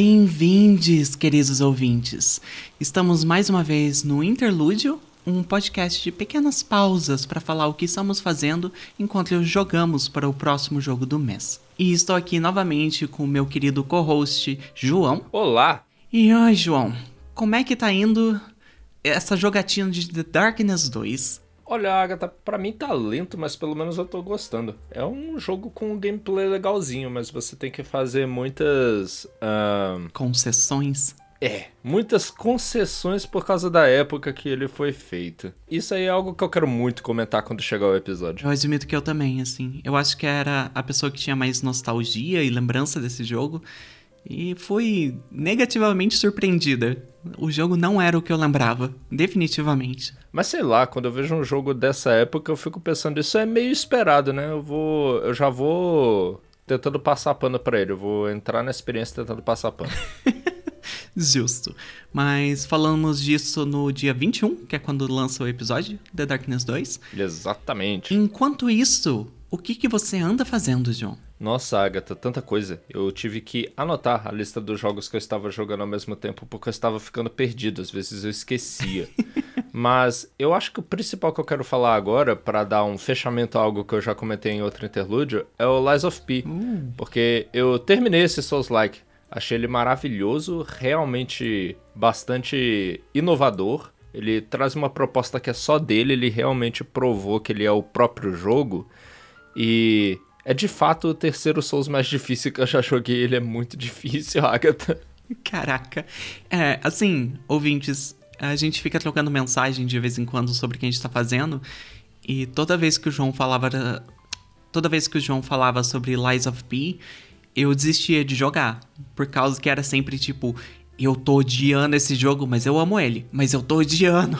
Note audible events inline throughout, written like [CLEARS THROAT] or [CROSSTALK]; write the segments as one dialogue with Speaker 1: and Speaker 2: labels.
Speaker 1: Bem-vindos, queridos ouvintes. Estamos mais uma vez no Interlúdio, um podcast de pequenas pausas para falar o que estamos fazendo enquanto jogamos para o próximo jogo do mês. E estou aqui novamente com o meu querido co-host João.
Speaker 2: Olá!
Speaker 1: E oi, João, como é que tá indo essa jogatina de The Darkness 2?
Speaker 2: Olha, Agatha, pra mim tá lento, mas pelo menos eu tô gostando. É um jogo com um gameplay legalzinho, mas você tem que fazer muitas. Uh...
Speaker 1: Concessões?
Speaker 2: É, muitas concessões por causa da época que ele foi feito. Isso aí é algo que eu quero muito comentar quando chegar o episódio.
Speaker 1: Eu admito que eu também, assim. Eu acho que era a pessoa que tinha mais nostalgia e lembrança desse jogo. E fui negativamente surpreendida. O jogo não era o que eu lembrava, definitivamente.
Speaker 2: Mas sei lá, quando eu vejo um jogo dessa época, eu fico pensando, isso é meio esperado, né? Eu vou. Eu já vou tentando passar pano pra ele. Eu vou entrar na experiência tentando passar pano. [LAUGHS]
Speaker 1: Justo. Mas falamos disso no dia 21, que é quando lança o episódio, The Darkness 2.
Speaker 2: Exatamente.
Speaker 1: Enquanto isso, o que, que você anda fazendo, John?
Speaker 2: Nossa, Agatha, tanta coisa. Eu tive que anotar a lista dos jogos que eu estava jogando ao mesmo tempo, porque eu estava ficando perdido, às vezes eu esquecia. [LAUGHS] Mas eu acho que o principal que eu quero falar agora, para dar um fechamento a algo que eu já comentei em outro interlúdio, é o Lies of P. Uh. Porque eu terminei esse Souls-like. Achei ele maravilhoso, realmente bastante inovador. Ele traz uma proposta que é só dele, ele realmente provou que ele é o próprio jogo. E é de fato o terceiro Souls mais difícil que eu já joguei. Ele é muito difícil, [LAUGHS] Agatha.
Speaker 1: Caraca. É, assim, ouvintes, a gente fica trocando mensagem de vez em quando sobre o que a gente tá fazendo. E toda vez que o João falava. Toda vez que o João falava sobre Lies of P, eu desistia de jogar. Por causa que era sempre tipo, eu tô odiando esse jogo, mas eu amo ele. Mas eu tô odiando.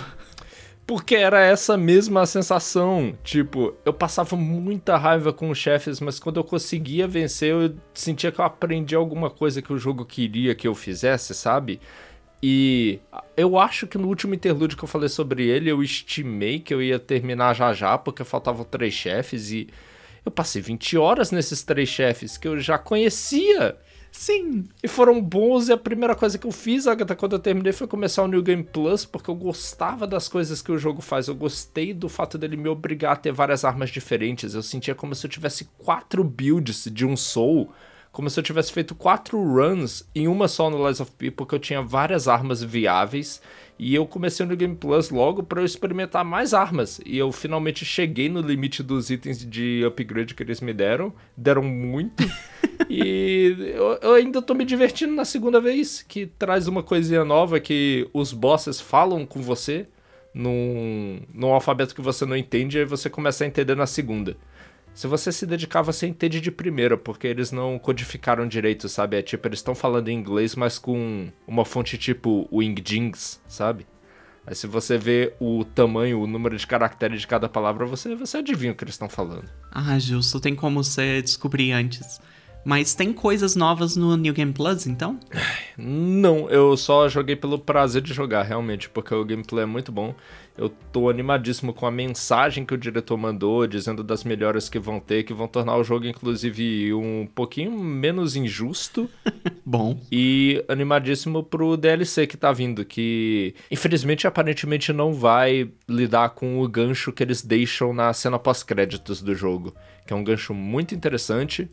Speaker 2: Porque era essa mesma sensação. Tipo, eu passava muita raiva com os chefes, mas quando eu conseguia vencer, eu sentia que eu aprendi alguma coisa que o jogo queria que eu fizesse, sabe? E eu acho que no último interlúdio que eu falei sobre ele, eu estimei que eu ia terminar já já, porque faltavam três chefes e eu passei 20 horas nesses três chefes que eu já conhecia.
Speaker 1: Sim.
Speaker 2: E foram bons, e a primeira coisa que eu fiz, Agatha, quando eu terminei, foi começar o New Game Plus, porque eu gostava das coisas que o jogo faz. Eu gostei do fato dele me obrigar a ter várias armas diferentes. Eu sentia como se eu tivesse quatro builds de um Soul, como se eu tivesse feito quatro runs em uma só no Lies of P, porque eu tinha várias armas viáveis e eu comecei no Game Plus logo para eu experimentar mais armas. E eu finalmente cheguei no limite dos itens de upgrade que eles me deram. Deram muito. [LAUGHS] e eu, eu, ainda tô me divertindo na segunda vez, que traz uma coisinha nova que os bosses falam com você num, num alfabeto que você não entende, e aí você começa a entender na segunda. Se você se dedicar, você entende de primeira, porque eles não codificaram direito, sabe? É tipo, eles estão falando em inglês, mas com uma fonte tipo Jinx, sabe? Aí se você vê o tamanho, o número de caracteres de cada palavra, você, você adivinha o que eles estão falando.
Speaker 1: Ah, justo. Tem como você descobrir antes. Mas tem coisas novas no New Game Plus, então?
Speaker 2: Não, eu só joguei pelo prazer de jogar, realmente, porque o gameplay é muito bom. Eu tô animadíssimo com a mensagem que o diretor mandou, dizendo das melhoras que vão ter, que vão tornar o jogo, inclusive, um pouquinho menos injusto. [LAUGHS]
Speaker 1: bom.
Speaker 2: E animadíssimo pro DLC que tá vindo, que infelizmente aparentemente não vai lidar com o gancho que eles deixam na cena pós-créditos do jogo, que é um gancho muito interessante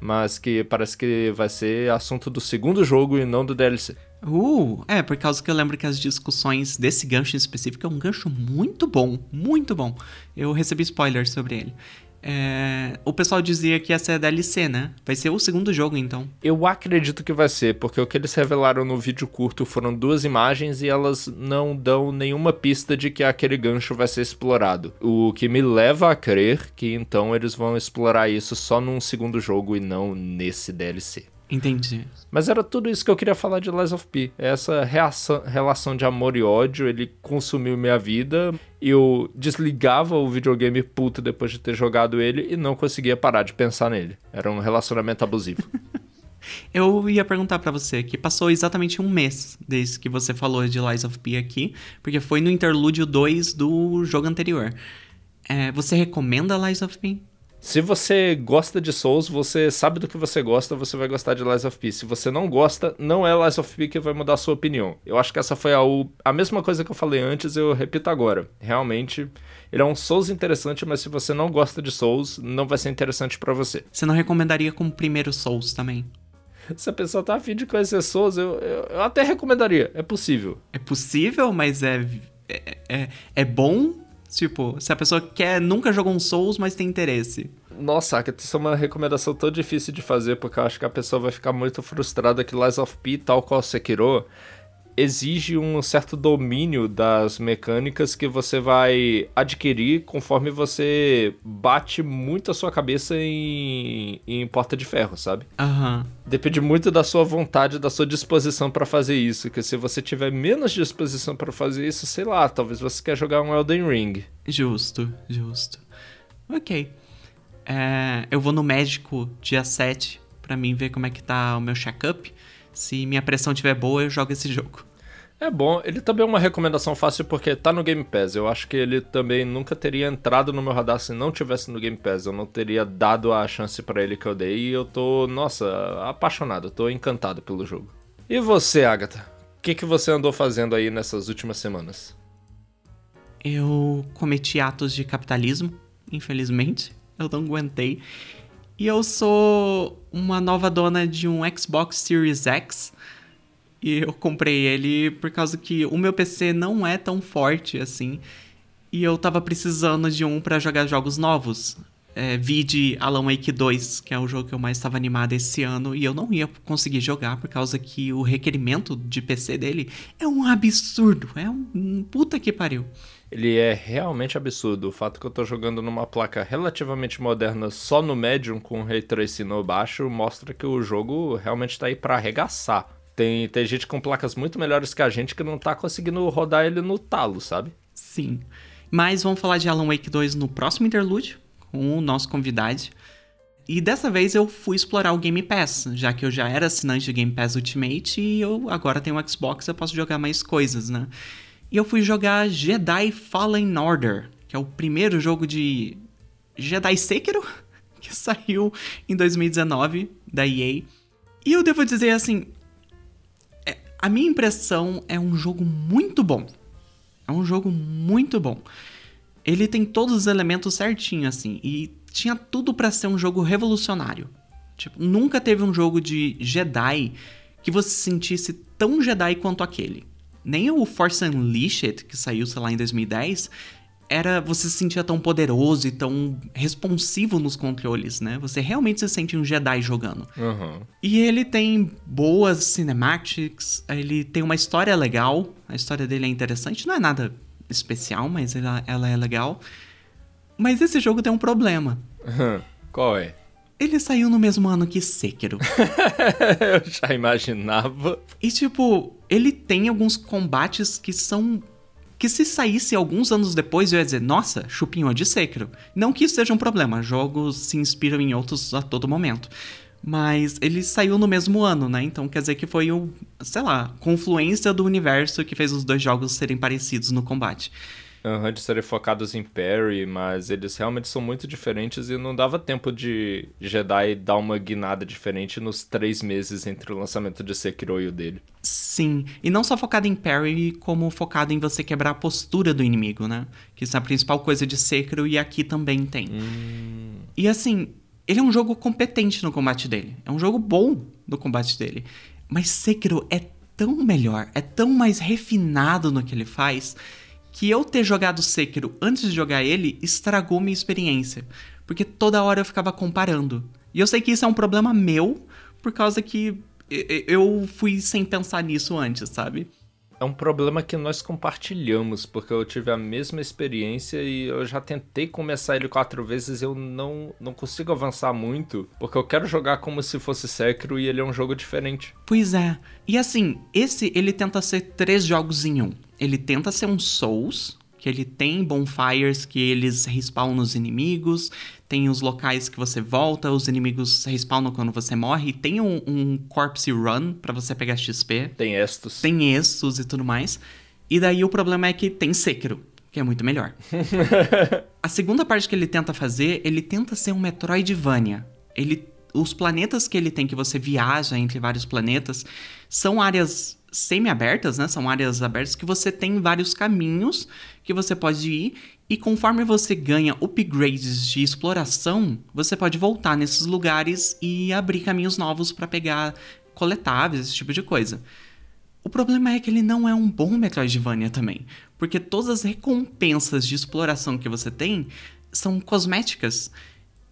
Speaker 2: mas que parece que vai ser assunto do segundo jogo e não do DLC.
Speaker 1: Uh, é, por causa que eu lembro que as discussões desse gancho em específico é um gancho muito bom, muito bom. Eu recebi spoilers sobre ele. É, o pessoal dizia que ia ser a DLC, né? Vai ser o segundo jogo, então.
Speaker 2: Eu acredito que vai ser, porque o que eles revelaram no vídeo curto foram duas imagens e elas não dão nenhuma pista de que aquele gancho vai ser explorado. O que me leva a crer que então eles vão explorar isso só num segundo jogo e não nesse DLC.
Speaker 1: Entendi.
Speaker 2: Mas era tudo isso que eu queria falar de Lies of P. Essa reação, relação de amor e ódio, ele consumiu minha vida. Eu desligava o videogame puto depois de ter jogado ele e não conseguia parar de pensar nele. Era um relacionamento abusivo. [LAUGHS]
Speaker 1: eu ia perguntar para você que passou exatamente um mês desde que você falou de Lies of P aqui, porque foi no interlúdio 2 do jogo anterior. É, você recomenda Lies of P?
Speaker 2: Se você gosta de Souls, você sabe do que você gosta, você vai gostar de Lies of P. Se você não gosta, não é Lies of P que vai mudar a sua opinião. Eu acho que essa foi a, a mesma coisa que eu falei antes, eu repito agora. Realmente, ele é um Souls interessante, mas se você não gosta de Souls, não vai ser interessante para você.
Speaker 1: Você não recomendaria como primeiro Souls também?
Speaker 2: Se a pessoa tá afim de conhecer Souls, eu, eu, eu até recomendaria. É possível.
Speaker 1: É possível, mas é, é, é, é bom Tipo, se a pessoa quer, nunca jogou um Souls, mas tem interesse.
Speaker 2: Nossa, isso é uma recomendação tão difícil de fazer, porque eu acho que a pessoa vai ficar muito frustrada que Lies of P, tal qual Sekiro, exige um certo domínio das mecânicas que você vai adquirir conforme você bate muito a sua cabeça em, em porta de ferro, sabe?
Speaker 1: Aham. Uhum.
Speaker 2: Depende muito da sua vontade, da sua disposição para fazer isso. Que se você tiver menos disposição para fazer isso, sei lá, talvez você quer jogar um Elden Ring.
Speaker 1: Justo, justo. Ok. É, eu vou no médico dia 7 para mim ver como é que tá o meu check-up. Se minha pressão estiver boa, eu jogo esse jogo.
Speaker 2: É bom, ele também é uma recomendação fácil porque tá no Game Pass. Eu acho que ele também nunca teria entrado no meu radar se não tivesse no Game Pass. Eu não teria dado a chance para ele que eu dei e eu tô, nossa, apaixonado, tô encantado pelo jogo. E você, Agatha? O que, que você andou fazendo aí nessas últimas semanas?
Speaker 1: Eu cometi atos de capitalismo, infelizmente. Eu não aguentei. E eu sou uma nova dona de um Xbox Series X e eu comprei ele por causa que o meu PC não é tão forte assim. E eu tava precisando de um para jogar jogos novos. É, vi de Alan Wake 2, que é o jogo que eu mais estava animado esse ano, e eu não ia conseguir jogar por causa que o requerimento de PC dele é um absurdo. É um puta que pariu.
Speaker 2: Ele é realmente absurdo. O fato que eu tô jogando numa placa relativamente moderna só no Medium com Ray Tracing no baixo mostra que o jogo realmente tá aí para arregaçar. Tem, tem gente com placas muito melhores que a gente que não tá conseguindo rodar ele no talo, sabe?
Speaker 1: Sim. Mas vamos falar de Alan Wake 2 no próximo interlúdio, com o nosso convidado. E dessa vez eu fui explorar o Game Pass, já que eu já era assinante do Game Pass Ultimate e eu agora tenho um Xbox, eu posso jogar mais coisas, né? E eu fui jogar Jedi Fallen Order, que é o primeiro jogo de Jedi Sekiro, [LAUGHS] que saiu em 2019 da EA. E eu devo dizer assim, a minha impressão é um jogo muito bom. É um jogo muito bom. Ele tem todos os elementos certinho assim e tinha tudo para ser um jogo revolucionário. Tipo, nunca teve um jogo de Jedi que você se sentisse tão Jedi quanto aquele. Nem o Force Unleashed, que saiu, sei lá, em 2010, era você se sentia tão poderoso e tão responsivo nos controles, né? Você realmente se sente um Jedi jogando.
Speaker 2: Uhum.
Speaker 1: E ele tem boas cinematics, ele tem uma história legal, a história dele é interessante, não é nada especial, mas ela, ela é legal. Mas esse jogo tem um problema.
Speaker 2: Uhum. Qual é?
Speaker 1: Ele saiu no mesmo ano que Sekiro. [LAUGHS]
Speaker 2: Eu já imaginava.
Speaker 1: E tipo, ele tem alguns combates que são que se saísse alguns anos depois eu ia dizer, nossa, chupinho de Sekiro. Não que isso seja um problema, jogos se inspiram em outros a todo momento. Mas ele saiu no mesmo ano, né? Então quer dizer que foi o, sei lá, confluência do universo que fez os dois jogos serem parecidos no combate
Speaker 2: uhum, de serem focados em parry, mas eles realmente são muito diferentes e não dava tempo de Jedi dar uma guinada diferente nos três meses entre o lançamento de Sekiro e o dele.
Speaker 1: Sim, e não só focado em parry, como focado em você quebrar a postura do inimigo, né? Que isso é a principal coisa de Sekiro e aqui também tem.
Speaker 2: Hum...
Speaker 1: E assim, ele é um jogo competente no combate dele. É um jogo bom no combate dele. Mas Sekiro é tão melhor, é tão mais refinado no que ele faz que eu ter jogado Sekiro antes de jogar ele estragou minha experiência, porque toda hora eu ficava comparando. E eu sei que isso é um problema meu, por causa que eu fui sem pensar nisso antes, sabe?
Speaker 2: É um problema que nós compartilhamos, porque eu tive a mesma experiência e eu já tentei começar ele quatro vezes e eu não, não consigo avançar muito, porque eu quero jogar como se fosse Sekiro e ele é um jogo diferente.
Speaker 1: Pois é. E assim, esse ele tenta ser três jogos em um ele tenta ser um Souls, que ele tem bonfires que eles respawnam nos inimigos, tem os locais que você volta, os inimigos respawnam quando você morre, tem um, um corpse run para você pegar XP.
Speaker 2: Tem estos.
Speaker 1: Tem estos e tudo mais. E daí o problema é que tem Sekiro. que é muito melhor. [LAUGHS] a segunda parte que ele tenta fazer, ele tenta ser um Metroidvania. Ele, os planetas que ele tem, que você viaja entre vários planetas, são áreas semi-abertas, né? São áreas abertas que você tem vários caminhos que você pode ir e conforme você ganha upgrades de exploração, você pode voltar nesses lugares e abrir caminhos novos para pegar coletáveis, esse tipo de coisa. O problema é que ele não é um bom Metroidvania também, porque todas as recompensas de exploração que você tem são cosméticas.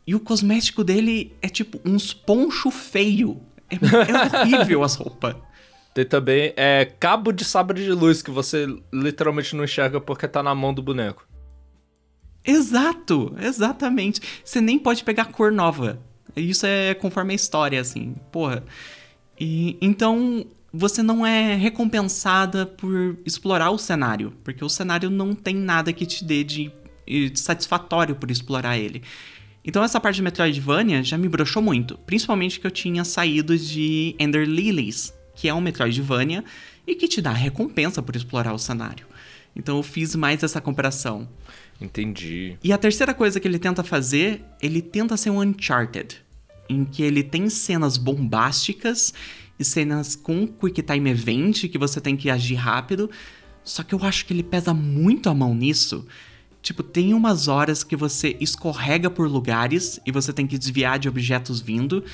Speaker 1: E o cosmético dele é tipo uns poncho feio. É, é horrível [LAUGHS] as roupas.
Speaker 2: Tem também é, cabo de sabre de luz que você literalmente não enxerga porque tá na mão do boneco.
Speaker 1: Exato, exatamente. Você nem pode pegar cor nova. Isso é conforme a história, assim, porra. E então você não é recompensada por explorar o cenário, porque o cenário não tem nada que te dê de, de satisfatório por explorar ele. Então essa parte de Metroidvania já me broxou muito, principalmente que eu tinha saído de Ender Lilies, que é um Metroidvania e que te dá recompensa por explorar o cenário. Então eu fiz mais essa comparação.
Speaker 2: Entendi.
Speaker 1: E a terceira coisa que ele tenta fazer, ele tenta ser um Uncharted, em que ele tem cenas bombásticas e cenas com Quick Time Event que você tem que agir rápido. Só que eu acho que ele pesa muito a mão nisso. Tipo, tem umas horas que você escorrega por lugares e você tem que desviar de objetos vindo.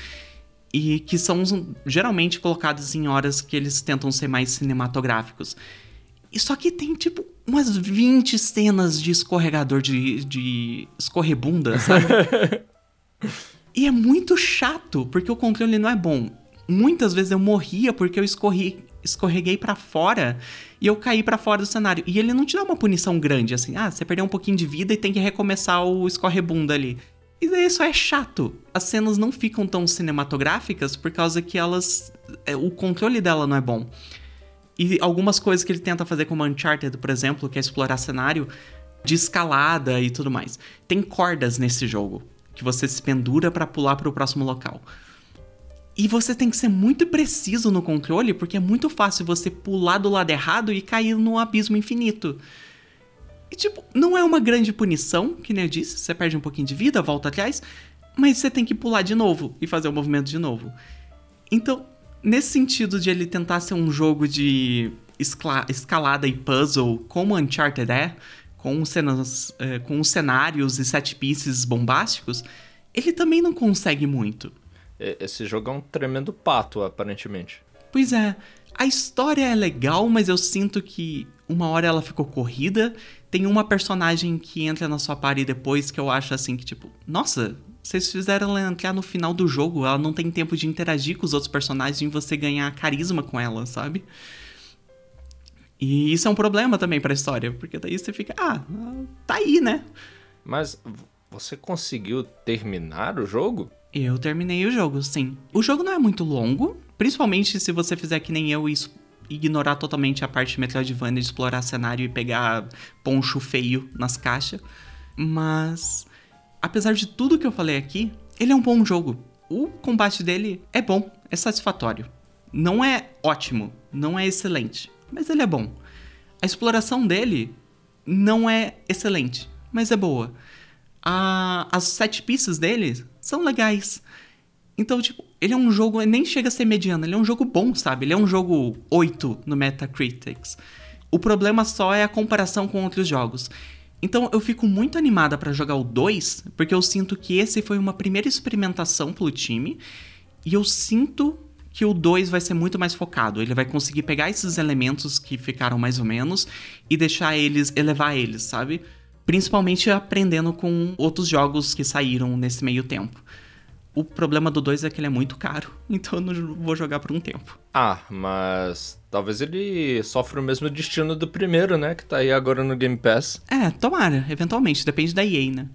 Speaker 1: E que são geralmente colocados em horas que eles tentam ser mais cinematográficos. E só que tem, tipo, umas 20 cenas de escorregador de, de escorrebunda, sabe? [LAUGHS] e é muito chato, porque o controle não é bom. Muitas vezes eu morria porque eu escorri, escorreguei para fora e eu caí para fora do cenário. E ele não te dá uma punição grande, assim, ah, você perdeu um pouquinho de vida e tem que recomeçar o escorrebunda ali. E daí isso é chato. As cenas não ficam tão cinematográficas por causa que elas. É, o controle dela não é bom. E algumas coisas que ele tenta fazer como Uncharted, por exemplo, que é explorar cenário de escalada e tudo mais. Tem cordas nesse jogo que você se pendura para pular para o próximo local. E você tem que ser muito preciso no controle, porque é muito fácil você pular do lado errado e cair no abismo infinito. E tipo, não é uma grande punição, que nem eu disse, você perde um pouquinho de vida, volta atrás, mas você tem que pular de novo e fazer o movimento de novo. Então, nesse sentido de ele tentar ser um jogo de escalada e puzzle, como Uncharted é, com, cenas, é, com cenários e set pieces bombásticos, ele também não consegue muito.
Speaker 2: Esse jogo é um tremendo pato, aparentemente.
Speaker 1: Pois é. A história é legal, mas eu sinto que uma hora ela ficou corrida. Tem uma personagem que entra na sua party depois que eu acho assim que, tipo, nossa, vocês fizeram ela entrar no final do jogo, ela não tem tempo de interagir com os outros personagens e você ganhar carisma com ela, sabe? E isso é um problema também pra história, porque daí você fica, ah, tá aí, né?
Speaker 2: Mas você conseguiu terminar o jogo?
Speaker 1: Eu terminei o jogo, sim. O jogo não é muito longo, principalmente se você fizer que nem eu e ignorar totalmente a parte Metroidvania de explorar cenário e pegar poncho feio nas caixas. Mas apesar de tudo que eu falei aqui, ele é um bom jogo. O combate dele é bom, é satisfatório. Não é ótimo, não é excelente, mas ele é bom. A exploração dele não é excelente, mas é boa. A, as sete pistas dele são legais. Então, tipo, ele é um jogo, nem chega a ser mediano, ele é um jogo bom, sabe? Ele é um jogo 8 no Metacritics. O problema só é a comparação com outros jogos. Então eu fico muito animada para jogar o 2, porque eu sinto que esse foi uma primeira experimentação pelo time, e eu sinto que o 2 vai ser muito mais focado. Ele vai conseguir pegar esses elementos que ficaram mais ou menos e deixar eles, elevar eles, sabe? Principalmente aprendendo com outros jogos que saíram nesse meio tempo. O problema do 2 é que ele é muito caro, [LAUGHS] então eu não vou jogar por um tempo.
Speaker 2: Ah, mas talvez ele sofra o mesmo destino do primeiro, né? Que tá aí agora no Game Pass.
Speaker 1: É, tomara, eventualmente, depende da EA, né?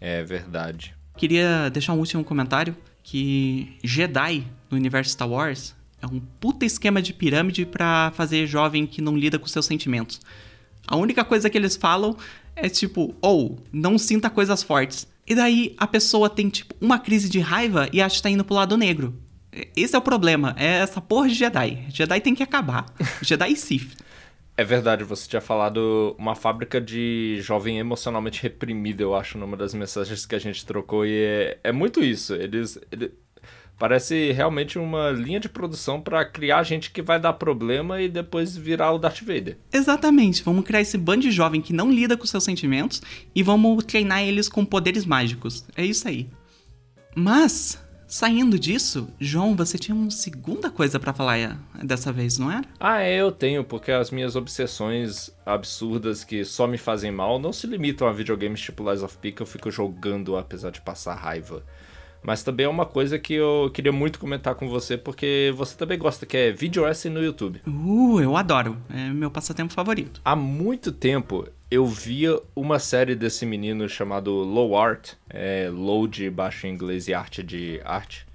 Speaker 2: É verdade.
Speaker 1: Queria deixar um último comentário que Jedi no universo Star Wars é um puta esquema de pirâmide para fazer jovem que não lida com seus sentimentos. A única coisa que eles falam é tipo, ou oh, não sinta coisas fortes. E daí a pessoa tem, tipo, uma crise de raiva e acha que tá indo pro lado negro. Esse é o problema, é essa porra de Jedi. Jedi tem que acabar. [LAUGHS] Jedi e Sith.
Speaker 2: É verdade, você tinha falado uma fábrica de jovem emocionalmente reprimido, eu acho, numa das mensagens que a gente trocou, e é, é muito isso. Eles, ele, parece realmente uma linha de produção para criar gente que vai dar problema e depois virar o Darth Vader.
Speaker 1: Exatamente, vamos criar esse bando de jovem que não lida com seus sentimentos e vamos treinar eles com poderes mágicos. É isso aí. Mas Saindo disso, João, você tinha uma segunda coisa para falar é, dessa vez, não era?
Speaker 2: Ah, é, eu tenho, porque as minhas obsessões absurdas que só me fazem mal não se limitam a videogames tipo Lies of P que eu fico jogando apesar de passar raiva. Mas também é uma coisa que eu queria muito comentar com você, porque você também gosta, que é vídeo essay no YouTube.
Speaker 1: Uh, eu adoro. É meu passatempo favorito.
Speaker 2: Há muito tempo eu via uma série desse menino chamado Low Art, é, Low de baixo em inglês e arte de arte,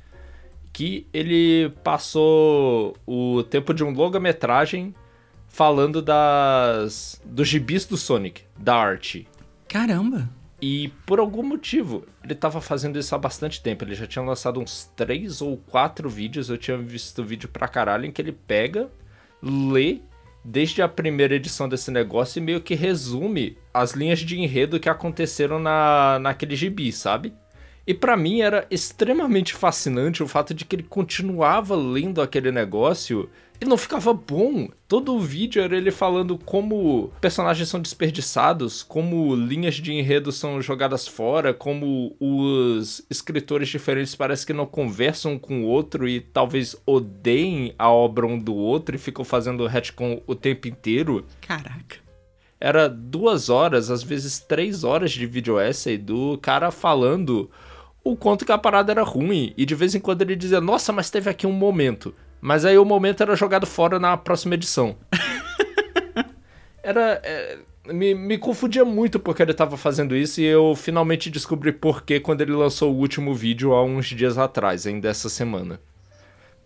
Speaker 2: que ele passou o tempo de um longa-metragem falando das dos gibis do Sonic, da arte.
Speaker 1: Caramba!
Speaker 2: E por algum motivo, ele estava fazendo isso há bastante tempo. Ele já tinha lançado uns três ou quatro vídeos. Eu tinha visto vídeo pra caralho em que ele pega, lê desde a primeira edição desse negócio e meio que resume as linhas de enredo que aconteceram na, naquele gibi, sabe? E para mim era extremamente fascinante o fato de que ele continuava lendo aquele negócio e não ficava bom. Todo o vídeo era ele falando como personagens são desperdiçados, como linhas de enredo são jogadas fora, como os escritores diferentes parecem que não conversam com o outro e talvez odeiem a obra um do outro e ficam fazendo retcon o tempo inteiro.
Speaker 1: Caraca
Speaker 2: era duas horas, às vezes três horas de vídeo essay do cara falando o quanto que a parada era ruim. E de vez em quando ele dizia, nossa, mas teve aqui um momento. Mas aí o momento era jogado fora na próxima edição. [LAUGHS] era. É, me, me confundia muito porque ele estava fazendo isso e eu finalmente descobri por que quando ele lançou o último vídeo há uns dias atrás, ainda essa semana.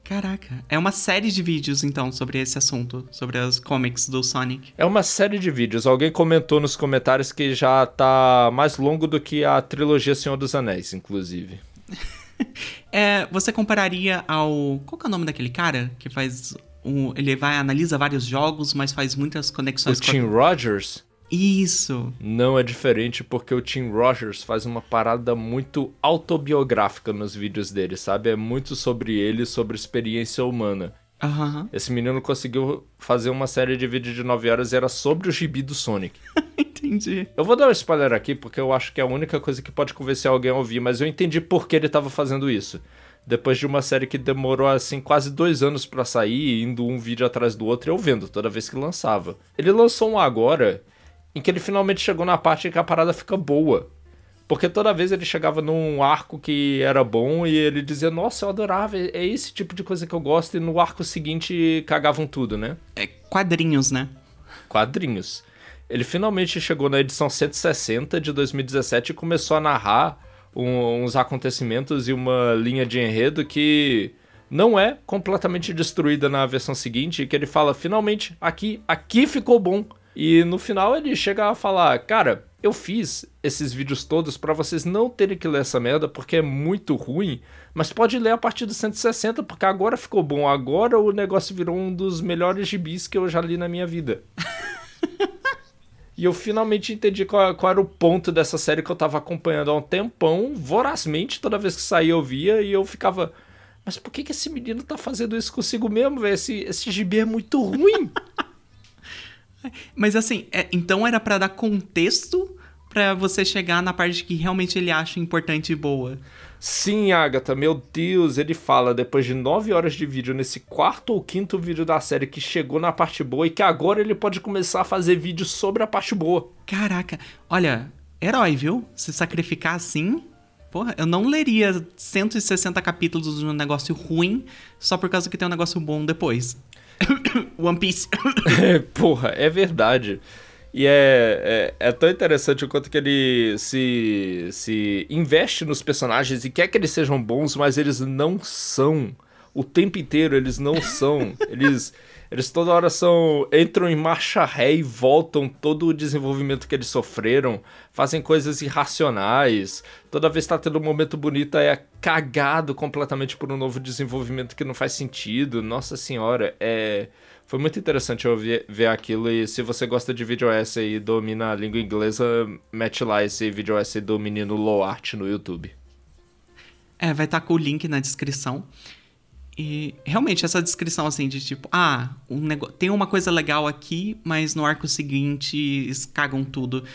Speaker 1: Caraca, é uma série de vídeos então sobre esse assunto, sobre as comics do Sonic.
Speaker 2: É uma série de vídeos. Alguém comentou nos comentários que já tá mais longo do que a trilogia Senhor dos Anéis, inclusive. [LAUGHS] [LAUGHS]
Speaker 1: é, você compararia ao. Qual que é o nome daquele cara que faz. Um, ele vai analisa vários jogos, mas faz muitas conexões
Speaker 2: o com. Tim. Rogers?
Speaker 1: Isso.
Speaker 2: Não é diferente porque o Tim Rogers faz uma parada muito autobiográfica nos vídeos dele, sabe? É muito sobre ele, sobre experiência humana.
Speaker 1: Uhum.
Speaker 2: Esse menino conseguiu fazer uma série de vídeos de 9 horas e era sobre o gibi do Sonic. [LAUGHS]
Speaker 1: entendi.
Speaker 2: Eu vou dar um spoiler aqui porque eu acho que é a única coisa que pode convencer alguém a ouvir, mas eu entendi por que ele estava fazendo isso. Depois de uma série que demorou assim quase dois anos para sair, indo um vídeo atrás do outro, eu vendo toda vez que lançava. Ele lançou um agora em que ele finalmente chegou na parte em que a parada fica boa. Porque toda vez ele chegava num arco que era bom e ele dizia, nossa, eu adorava, é esse tipo de coisa que eu gosto, e no arco seguinte cagavam tudo, né?
Speaker 1: É quadrinhos, né?
Speaker 2: Quadrinhos. Ele finalmente chegou na edição 160 de 2017 e começou a narrar um, uns acontecimentos e uma linha de enredo que não é completamente destruída na versão seguinte, que ele fala, finalmente, aqui, aqui ficou bom. E no final ele chega a falar: Cara, eu fiz esses vídeos todos para vocês não terem que ler essa merda porque é muito ruim, mas pode ler a partir do 160 porque agora ficou bom. Agora o negócio virou um dos melhores gibis que eu já li na minha vida. e eu finalmente entendi qual, qual, era o ponto dessa série que eu tava acompanhando há um tempão, vorazmente, toda vez que saía eu via e eu ficava. Mas por que, que esse menino tá fazendo isso consigo mesmo, velho? Esse, esse gibi é muito ruim. [LAUGHS]
Speaker 1: Mas assim, é, então era para dar contexto para você chegar na parte que realmente ele acha importante e boa.
Speaker 2: Sim, Agatha, meu Deus, ele fala depois de nove horas de vídeo, nesse quarto ou quinto vídeo da série que chegou na parte boa e que agora ele pode começar a fazer vídeos sobre a parte boa.
Speaker 1: Caraca, olha, herói, viu? Se sacrificar assim, Porra, eu não leria 160 capítulos de um negócio ruim só por causa que tem um negócio bom depois. [COUGHS] One Piece. [COUGHS]
Speaker 2: Porra, é verdade. E é, é, é, tão interessante o quanto que ele se, se investe nos personagens e quer que eles sejam bons, mas eles não são o tempo inteiro, eles não são. Eles, eles toda hora são. entram em marcha ré e voltam todo o desenvolvimento que eles sofreram, fazem coisas irracionais. Toda vez que tá tendo um momento bonito é cagado completamente por um novo desenvolvimento que não faz sentido. Nossa senhora, é. Foi muito interessante eu ver, ver aquilo e se você gosta de vídeo essa e domina a língua inglesa, mete lá esse vídeo essa do menino Low Art no YouTube.
Speaker 1: É, vai estar tá com o link na descrição. E realmente essa descrição assim de tipo, ah, um negócio, tem uma coisa legal aqui, mas no arco seguinte cagam tudo.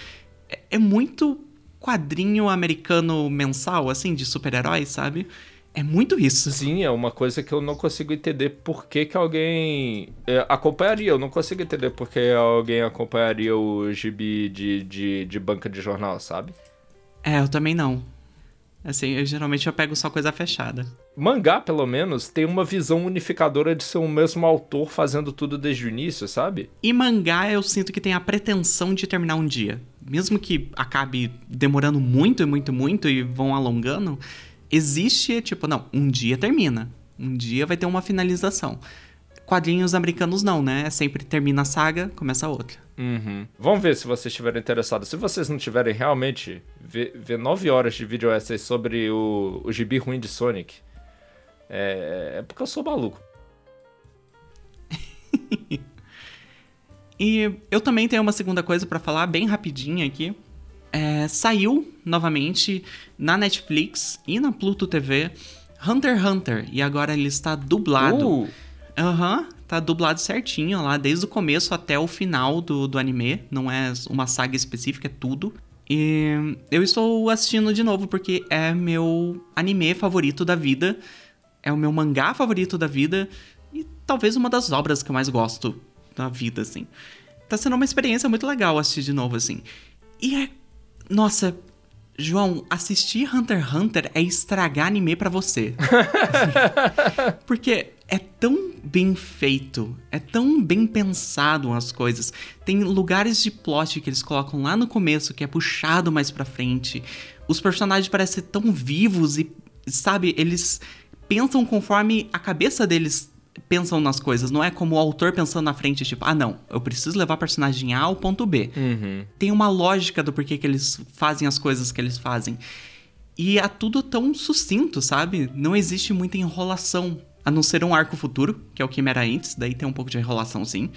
Speaker 1: É, é muito quadrinho americano mensal, assim, de super-heróis, sabe? É muito isso.
Speaker 2: Sim, é uma coisa que eu não consigo entender por que, que alguém é, acompanharia. Eu não consigo entender por que alguém acompanharia o gibi de, de, de banca de jornal, sabe?
Speaker 1: É, eu também não. Assim, eu geralmente eu pego só coisa fechada.
Speaker 2: Mangá, pelo menos, tem uma visão unificadora de ser o mesmo autor fazendo tudo desde o início, sabe?
Speaker 1: E mangá eu sinto que tem a pretensão de terminar um dia. Mesmo que acabe demorando muito e muito, muito e vão alongando, existe, tipo, não, um dia termina. Um dia vai ter uma finalização. Quadrinhos americanos não, né? Sempre termina a saga, começa outra.
Speaker 2: Uhum. Vamos ver se vocês estiverem interessados. Se vocês não tiverem realmente, ver, 9 horas de vídeo essas sobre o, o gibi ruim de Sonic. É, é porque eu sou maluco. [LAUGHS]
Speaker 1: e eu também tenho uma segunda coisa para falar, bem rapidinha aqui é, saiu novamente na Netflix e na Pluto TV Hunter x Hunter. E agora ele está dublado.
Speaker 2: Uh.
Speaker 1: Aham, uh! uhum, tá dublado certinho lá, desde o começo até o final do, do anime. Não é uma saga específica, é tudo. E eu estou assistindo de novo porque é meu anime favorito da vida. É o meu mangá favorito da vida. E talvez uma das obras que eu mais gosto da vida, assim. Tá sendo uma experiência muito legal assistir de novo, assim. E é nossa, João, assistir Hunter x Hunter é estragar anime para você. [LAUGHS] Porque é tão bem feito, é tão bem pensado as coisas. Tem lugares de plot que eles colocam lá no começo que é puxado mais pra frente. Os personagens parecem tão vivos e, sabe, eles pensam conforme a cabeça deles pensam nas coisas. Não é como o autor pensando na frente, tipo, ah, não, eu preciso levar personagem A ao ponto B.
Speaker 2: Uhum.
Speaker 1: Tem uma lógica do porquê que eles fazem as coisas que eles fazem. E é tudo tão sucinto, sabe? Não existe muita enrolação. A não ser um arco futuro, que é o que era antes, daí tem um pouco de enrolação sim.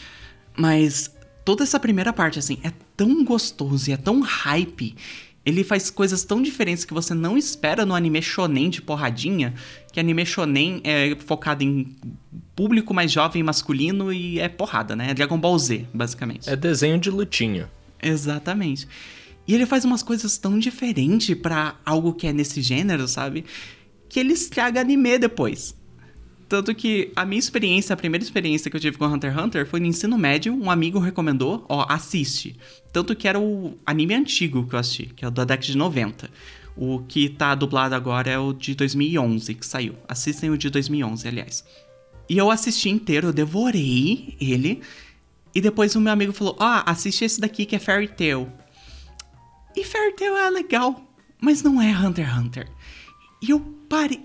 Speaker 1: Mas toda essa primeira parte, assim, é tão gostoso e é tão hype ele faz coisas tão diferentes que você não espera no anime shonen de porradinha, que anime shonen é focado em público mais jovem masculino e é porrada, né? É Dragon Ball Z, basicamente.
Speaker 2: É desenho de lutinha.
Speaker 1: Exatamente. E ele faz umas coisas tão diferentes para algo que é nesse gênero, sabe? Que ele estraga anime depois. Tanto que a minha experiência, a primeira experiência que eu tive com Hunter x Hunter foi no ensino médio, um amigo recomendou, ó, assiste. Tanto que era o anime antigo que eu assisti, que é o da década de 90. O que tá dublado agora é o de 2011 que saiu. Assistem o de 2011, aliás. E eu assisti inteiro, eu devorei ele. E depois o meu amigo falou: Ah, assiste esse daqui que é Fairy Tail. E Fairy Tail é legal, mas não é Hunter x Hunter. E eu parei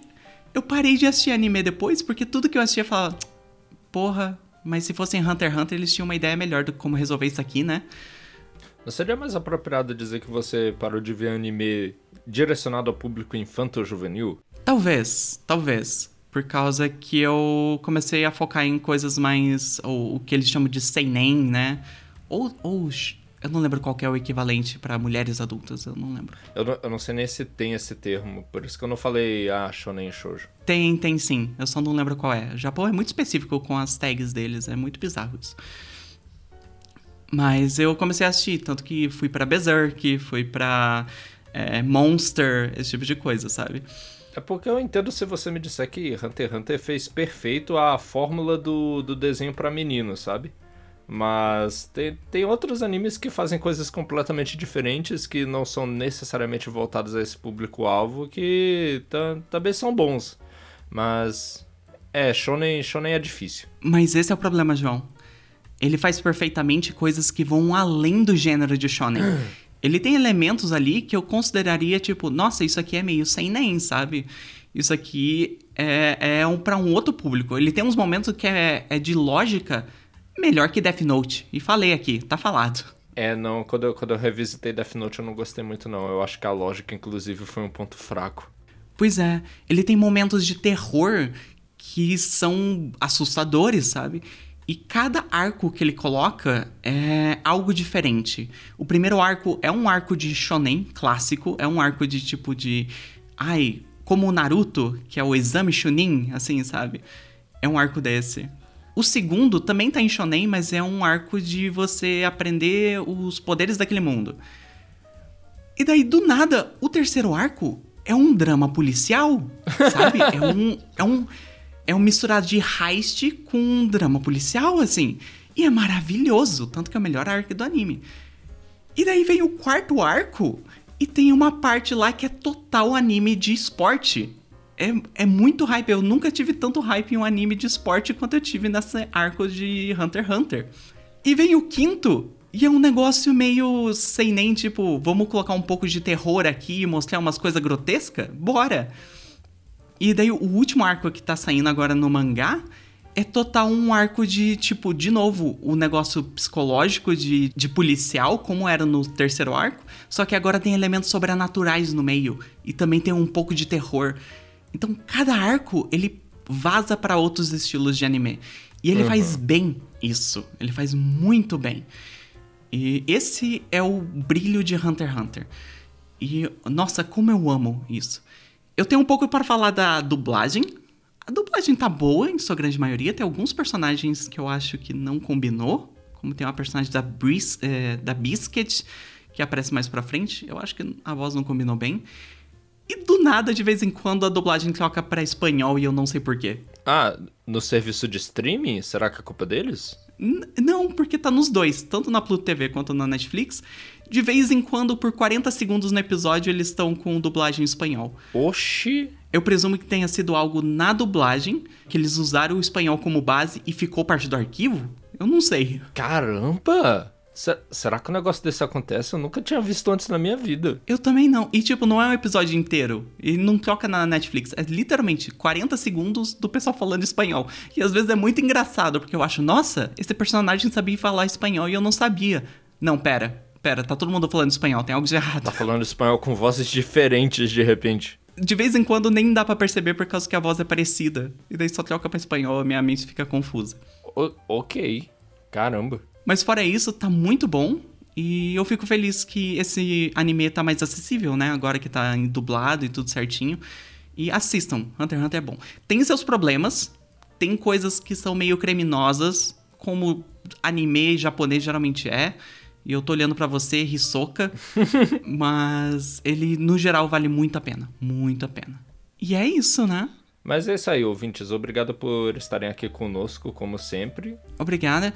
Speaker 1: eu parei de assistir anime depois, porque tudo que eu assistia falava, porra, mas se fossem Hunter x Hunter, eles tinham uma ideia melhor de como resolver isso aqui, né?
Speaker 2: Não seria mais apropriado dizer que você parou de ver anime direcionado ao público infanto-juvenil?
Speaker 1: Talvez, talvez. Por causa que eu comecei a focar em coisas mais. Ou, o que eles chamam de seinen, né? Ou, ou eu não lembro qual é o equivalente para mulheres adultas, eu não lembro.
Speaker 2: Eu não, eu não, sei nem se tem esse termo, por isso que eu não falei ah, shonen shoujo.
Speaker 1: Tem, tem sim, eu só não lembro qual é. O Japão é muito específico com as tags deles, é muito bizarro isso. Mas eu comecei a assistir, tanto que fui para Berserk, fui pra é, Monster, esse tipo de coisa, sabe?
Speaker 2: É porque eu entendo se você me disser que Hunter x Hunter fez perfeito a fórmula do, do desenho para menino, sabe? Mas tem, tem outros animes que fazem coisas completamente diferentes, que não são necessariamente voltados a esse público-alvo, que também são bons. Mas. É, shonen, shonen é difícil.
Speaker 1: Mas esse é o problema, João. Ele faz perfeitamente coisas que vão além do gênero de shonen. [CLEARS THROAT] Ele tem elementos ali que eu consideraria, tipo, nossa, isso aqui é meio sem nem, sabe? Isso aqui é, é um, para um outro público. Ele tem uns momentos que é, é de lógica melhor que Death Note. E falei aqui, tá falado.
Speaker 2: É, não, quando eu, quando eu revisitei Death Note eu não gostei muito, não. Eu acho que a lógica, inclusive, foi um ponto fraco.
Speaker 1: Pois é, ele tem momentos de terror que são assustadores, sabe? E cada arco que ele coloca é algo diferente. O primeiro arco é um arco de shonen clássico, é um arco de tipo de. Ai, como o Naruto, que é o exame Chunin, assim, sabe? É um arco desse. O segundo também tá em shonen, mas é um arco de você aprender os poderes daquele mundo. E daí, do nada, o terceiro arco é um drama policial, sabe? [LAUGHS] é um. É um é um misturado de heist com um drama policial, assim. E é maravilhoso, tanto que é o melhor arco do anime. E daí vem o quarto arco e tem uma parte lá que é total anime de esporte. É, é muito hype. Eu nunca tive tanto hype em um anime de esporte quanto eu tive nesse arco de Hunter x Hunter. E vem o quinto, e é um negócio meio sem nem tipo, vamos colocar um pouco de terror aqui e mostrar umas coisas grotescas? Bora! E daí o último arco que tá saindo agora no mangá é total um arco de, tipo, de novo, o um negócio psicológico de, de policial, como era no terceiro arco, só que agora tem elementos sobrenaturais no meio e também tem um pouco de terror. Então, cada arco, ele vaza para outros estilos de anime. E ele uhum. faz bem isso, ele faz muito bem. E esse é o brilho de Hunter x Hunter. E, nossa, como eu amo isso. Eu tenho um pouco para falar da dublagem. A dublagem tá boa em sua grande maioria. Tem alguns personagens que eu acho que não combinou. Como tem uma personagem da, Bris, é, da Biscuit, que aparece mais pra frente. Eu acho que a voz não combinou bem. E do nada, de vez em quando, a dublagem troca pra espanhol e eu não sei porquê.
Speaker 2: Ah, no serviço de streaming? Será que é culpa deles?
Speaker 1: N não, porque tá nos dois, tanto na Pluto TV quanto na Netflix de vez em quando, por 40 segundos no episódio, eles estão com dublagem em espanhol.
Speaker 2: Oxi!
Speaker 1: Eu presumo que tenha sido algo na dublagem, que eles usaram o espanhol como base e ficou parte do arquivo? Eu não sei.
Speaker 2: Caramba! Será que um negócio desse acontece? Eu nunca tinha visto antes na minha vida.
Speaker 1: Eu também não. E, tipo, não é um episódio inteiro. E não toca na Netflix. É literalmente 40 segundos do pessoal falando espanhol. E às vezes é muito engraçado, porque eu acho, nossa, esse personagem sabia falar espanhol e eu não sabia. Não, pera pera, tá todo mundo falando espanhol, tem algo de errado.
Speaker 2: Tá falando espanhol com vozes diferentes de repente.
Speaker 1: De vez em quando nem dá para perceber por causa que a voz é parecida. E daí só troca pra espanhol, a minha mente fica confusa.
Speaker 2: O ok. Caramba.
Speaker 1: Mas fora isso, tá muito bom. E eu fico feliz que esse anime tá mais acessível, né? Agora que tá dublado e tudo certinho. E assistam, Hunter x Hunter é bom. Tem seus problemas, tem coisas que são meio criminosas, como anime japonês geralmente é. E eu tô olhando para você, Hisoka. [LAUGHS] mas ele, no geral, vale muito a pena. Muito a pena. E é isso, né?
Speaker 2: Mas é isso aí, ouvintes. Obrigado por estarem aqui conosco, como sempre.
Speaker 1: Obrigada.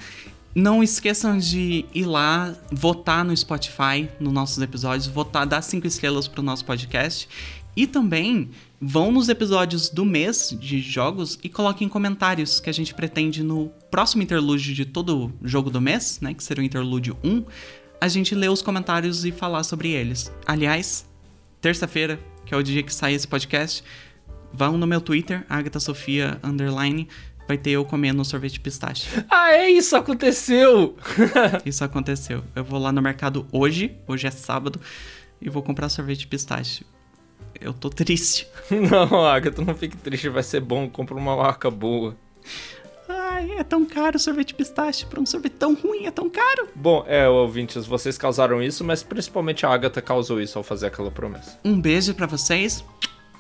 Speaker 1: Não esqueçam de ir lá, votar no Spotify, nos nossos episódios, votar, dar cinco estrelas pro nosso podcast. E também vão nos episódios do mês de jogos e coloquem comentários que a gente pretende no próximo interlúdio de todo jogo do mês, né, que será o interlúdio 1, a gente ler os comentários e falar sobre eles. Aliás, terça-feira, que é o dia que sai esse podcast, vão no meu Twitter, Agatha Sofia underline, vai ter eu comendo sorvete pistache.
Speaker 2: Ah, é isso aconteceu. [LAUGHS]
Speaker 1: isso aconteceu. Eu vou lá no mercado hoje, hoje é sábado, e vou comprar sorvete pistache eu tô triste. [LAUGHS]
Speaker 2: Não, Agatha, não fique triste, vai ser bom, compra uma marca boa.
Speaker 1: Ai, é tão caro o sorvete pistache pra um sorvete tão ruim, é tão caro.
Speaker 2: Bom, é, ouvintes, vocês causaram isso, mas principalmente a Agatha causou isso ao fazer aquela promessa.
Speaker 1: Um beijo para vocês.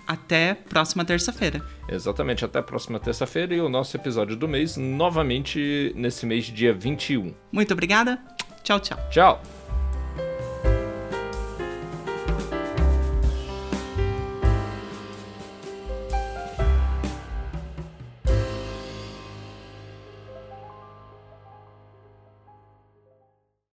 Speaker 1: Até próxima terça-feira.
Speaker 2: Exatamente, até próxima terça-feira e o nosso episódio do mês, novamente nesse mês, dia 21.
Speaker 1: Muito obrigada. Tchau, tchau.
Speaker 2: Tchau.